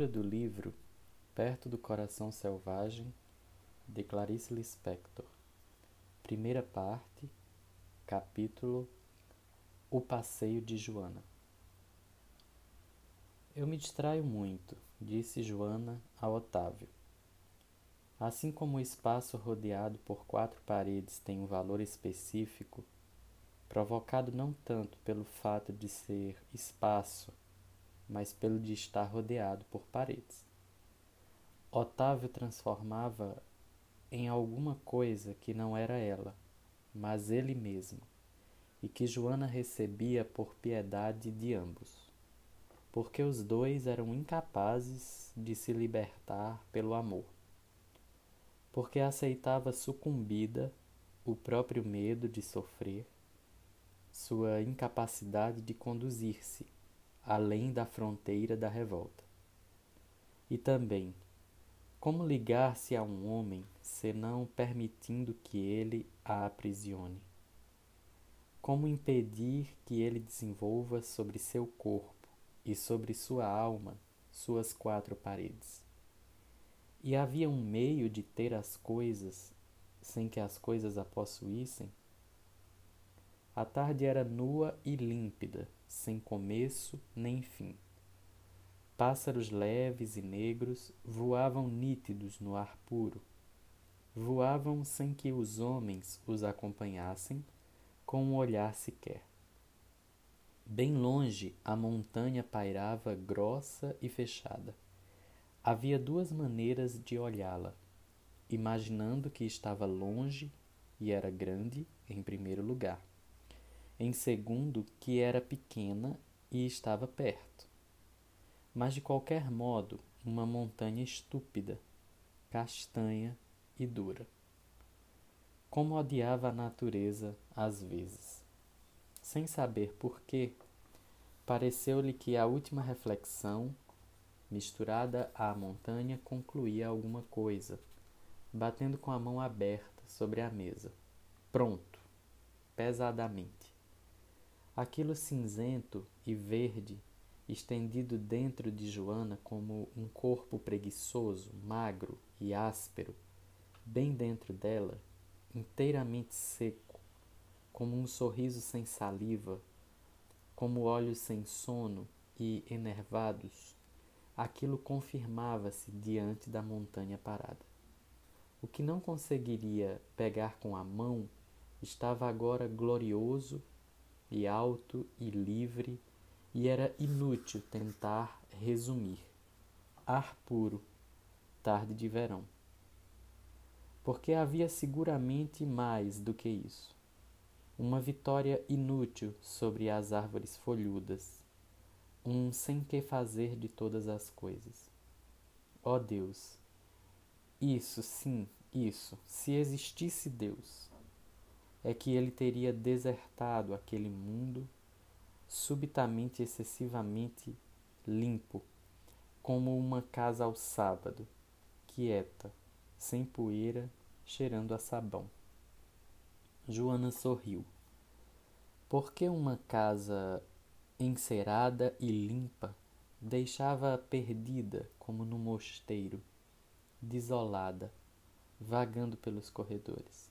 Leitura do livro Perto do Coração Selvagem, de Clarice Lispector. Primeira parte, capítulo O Passeio de Joana. Eu me distraio muito, disse Joana a Otávio. Assim como o espaço rodeado por quatro paredes tem um valor específico, provocado não tanto pelo fato de ser espaço, mas pelo de estar rodeado por paredes. Otávio transformava em alguma coisa que não era ela, mas ele mesmo, e que Joana recebia por piedade de ambos, porque os dois eram incapazes de se libertar pelo amor, porque aceitava sucumbida o próprio medo de sofrer, sua incapacidade de conduzir-se além da fronteira da revolta. E também, como ligar-se a um homem senão permitindo que ele a aprisione? Como impedir que ele desenvolva sobre seu corpo e sobre sua alma suas quatro paredes? E havia um meio de ter as coisas sem que as coisas a possuíssem? A tarde era nua e límpida, sem começo nem fim. Pássaros leves e negros voavam nítidos no ar puro. Voavam sem que os homens os acompanhassem com um olhar sequer. Bem longe a montanha pairava grossa e fechada. Havia duas maneiras de olhá-la: imaginando que estava longe e era grande, em primeiro lugar em segundo, que era pequena e estava perto. Mas de qualquer modo, uma montanha estúpida, castanha e dura. Como odiava a natureza às vezes. Sem saber por quê, pareceu-lhe que a última reflexão, misturada à montanha, concluía alguma coisa, batendo com a mão aberta sobre a mesa. Pronto, pesadamente. Aquilo cinzento e verde, estendido dentro de Joana como um corpo preguiçoso, magro e áspero, bem dentro dela, inteiramente seco, como um sorriso sem saliva, como olhos sem sono e enervados, aquilo confirmava-se diante da montanha parada. O que não conseguiria pegar com a mão estava agora glorioso e alto e livre, e era inútil tentar resumir. Ar puro, tarde de verão. Porque havia seguramente mais do que isso. Uma vitória inútil sobre as árvores folhudas, um sem que fazer de todas as coisas. Ó oh Deus, isso sim, isso, se existisse Deus, é que ele teria desertado aquele mundo subitamente excessivamente limpo, como uma casa ao sábado, quieta, sem poeira, cheirando a sabão. Joana sorriu. Por que uma casa encerada e limpa deixava-a perdida como no mosteiro, desolada, vagando pelos corredores?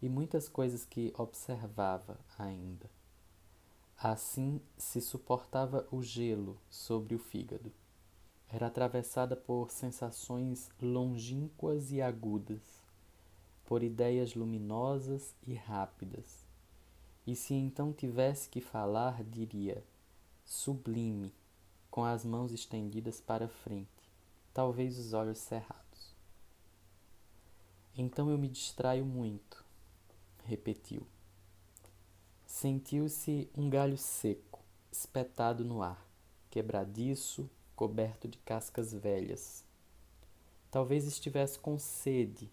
E muitas coisas que observava ainda. Assim se suportava o gelo sobre o fígado. Era atravessada por sensações longínquas e agudas, por ideias luminosas e rápidas. E se então tivesse que falar, diria sublime, com as mãos estendidas para frente, talvez os olhos cerrados. Então eu me distraio muito, repetiu. Sentiu-se um galho seco, espetado no ar, quebradiço, coberto de cascas velhas. Talvez estivesse com sede,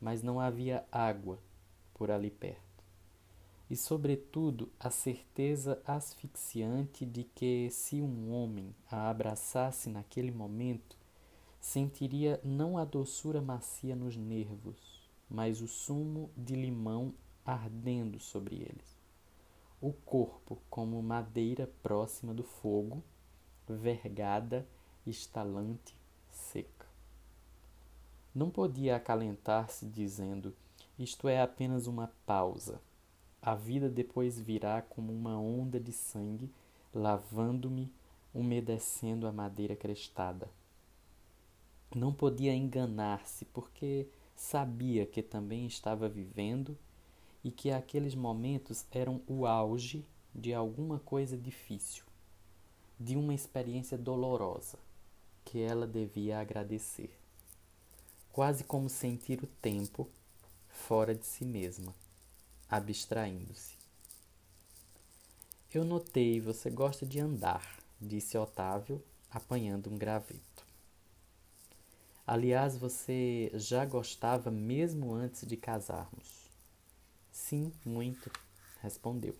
mas não havia água por ali perto. E, sobretudo, a certeza asfixiante de que, se um homem a abraçasse naquele momento, sentiria não a doçura macia nos nervos, mas o sumo de limão ardendo sobre eles. O corpo como madeira próxima do fogo, vergada estalante, seca. Não podia acalentar-se dizendo: Isto é apenas uma pausa. A vida depois virá como uma onda de sangue, lavando-me, umedecendo a madeira crestada. Não podia enganar-se, porque sabia que também estava vivendo e que aqueles momentos eram o auge de alguma coisa difícil, de uma experiência dolorosa que ela devia agradecer. Quase como sentir o tempo fora de si mesma, abstraindo-se. Eu notei, você gosta de andar, disse Otávio, apanhando um graveto. Aliás, você já gostava mesmo antes de casarmos? Sim, muito, respondeu.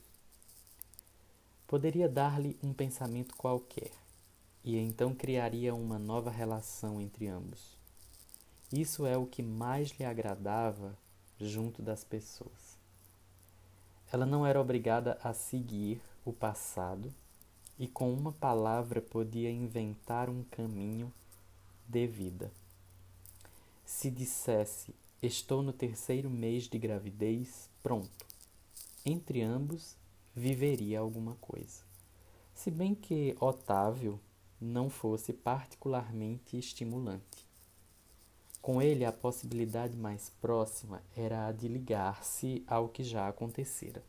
Poderia dar-lhe um pensamento qualquer, e então criaria uma nova relação entre ambos. Isso é o que mais lhe agradava junto das pessoas. Ela não era obrigada a seguir o passado e com uma palavra podia inventar um caminho de vida. Se dissesse estou no terceiro mês de gravidez, pronto. Entre ambos viveria alguma coisa. Se bem que Otávio não fosse particularmente estimulante. Com ele, a possibilidade mais próxima era a de ligar-se ao que já acontecera.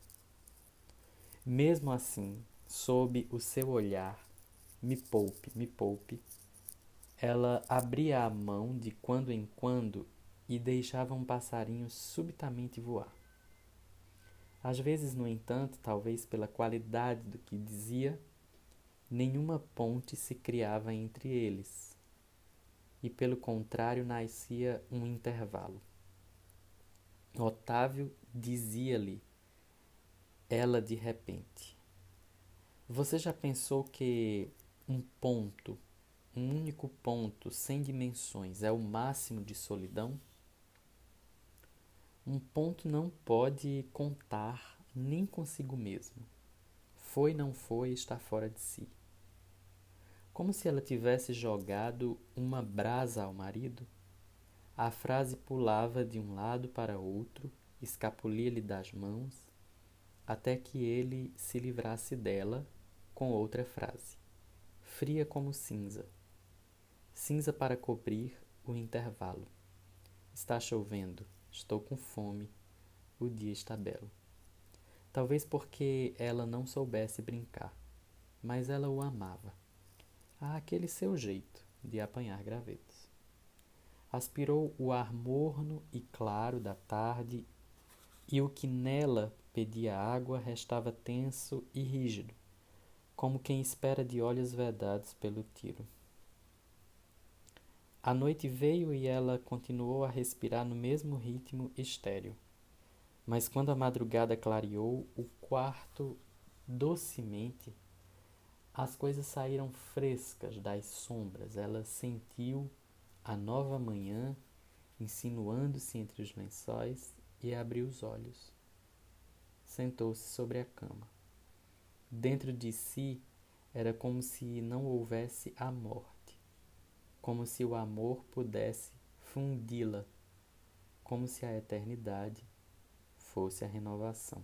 Mesmo assim, sob o seu olhar, me poupe, me poupe, ela abria a mão de quando em quando e deixava um passarinho subitamente voar. Às vezes, no entanto, talvez pela qualidade do que dizia, nenhuma ponte se criava entre eles, e pelo contrário nascia um intervalo. Otávio dizia-lhe, ela de repente: Você já pensou que um ponto um único ponto sem dimensões é o máximo de solidão? Um ponto não pode contar nem consigo mesmo. Foi, não foi, está fora de si. Como se ela tivesse jogado uma brasa ao marido. A frase pulava de um lado para outro, escapulia-lhe das mãos, até que ele se livrasse dela com outra frase, fria como cinza cinza para cobrir o intervalo. Está chovendo, estou com fome, o dia está belo. Talvez porque ela não soubesse brincar, mas ela o amava. A aquele seu jeito de apanhar gravetos. Aspirou o ar morno e claro da tarde e o que nela pedia água restava tenso e rígido, como quem espera de olhos vedados pelo tiro. A noite veio e ela continuou a respirar no mesmo ritmo estéril. Mas quando a madrugada clareou o quarto docemente, as coisas saíram frescas das sombras. Ela sentiu a nova manhã insinuando-se entre os lençóis e abriu os olhos. Sentou-se sobre a cama. Dentro de si era como se não houvesse a morte como se o amor pudesse fundi-la, como se a eternidade fosse a renovação.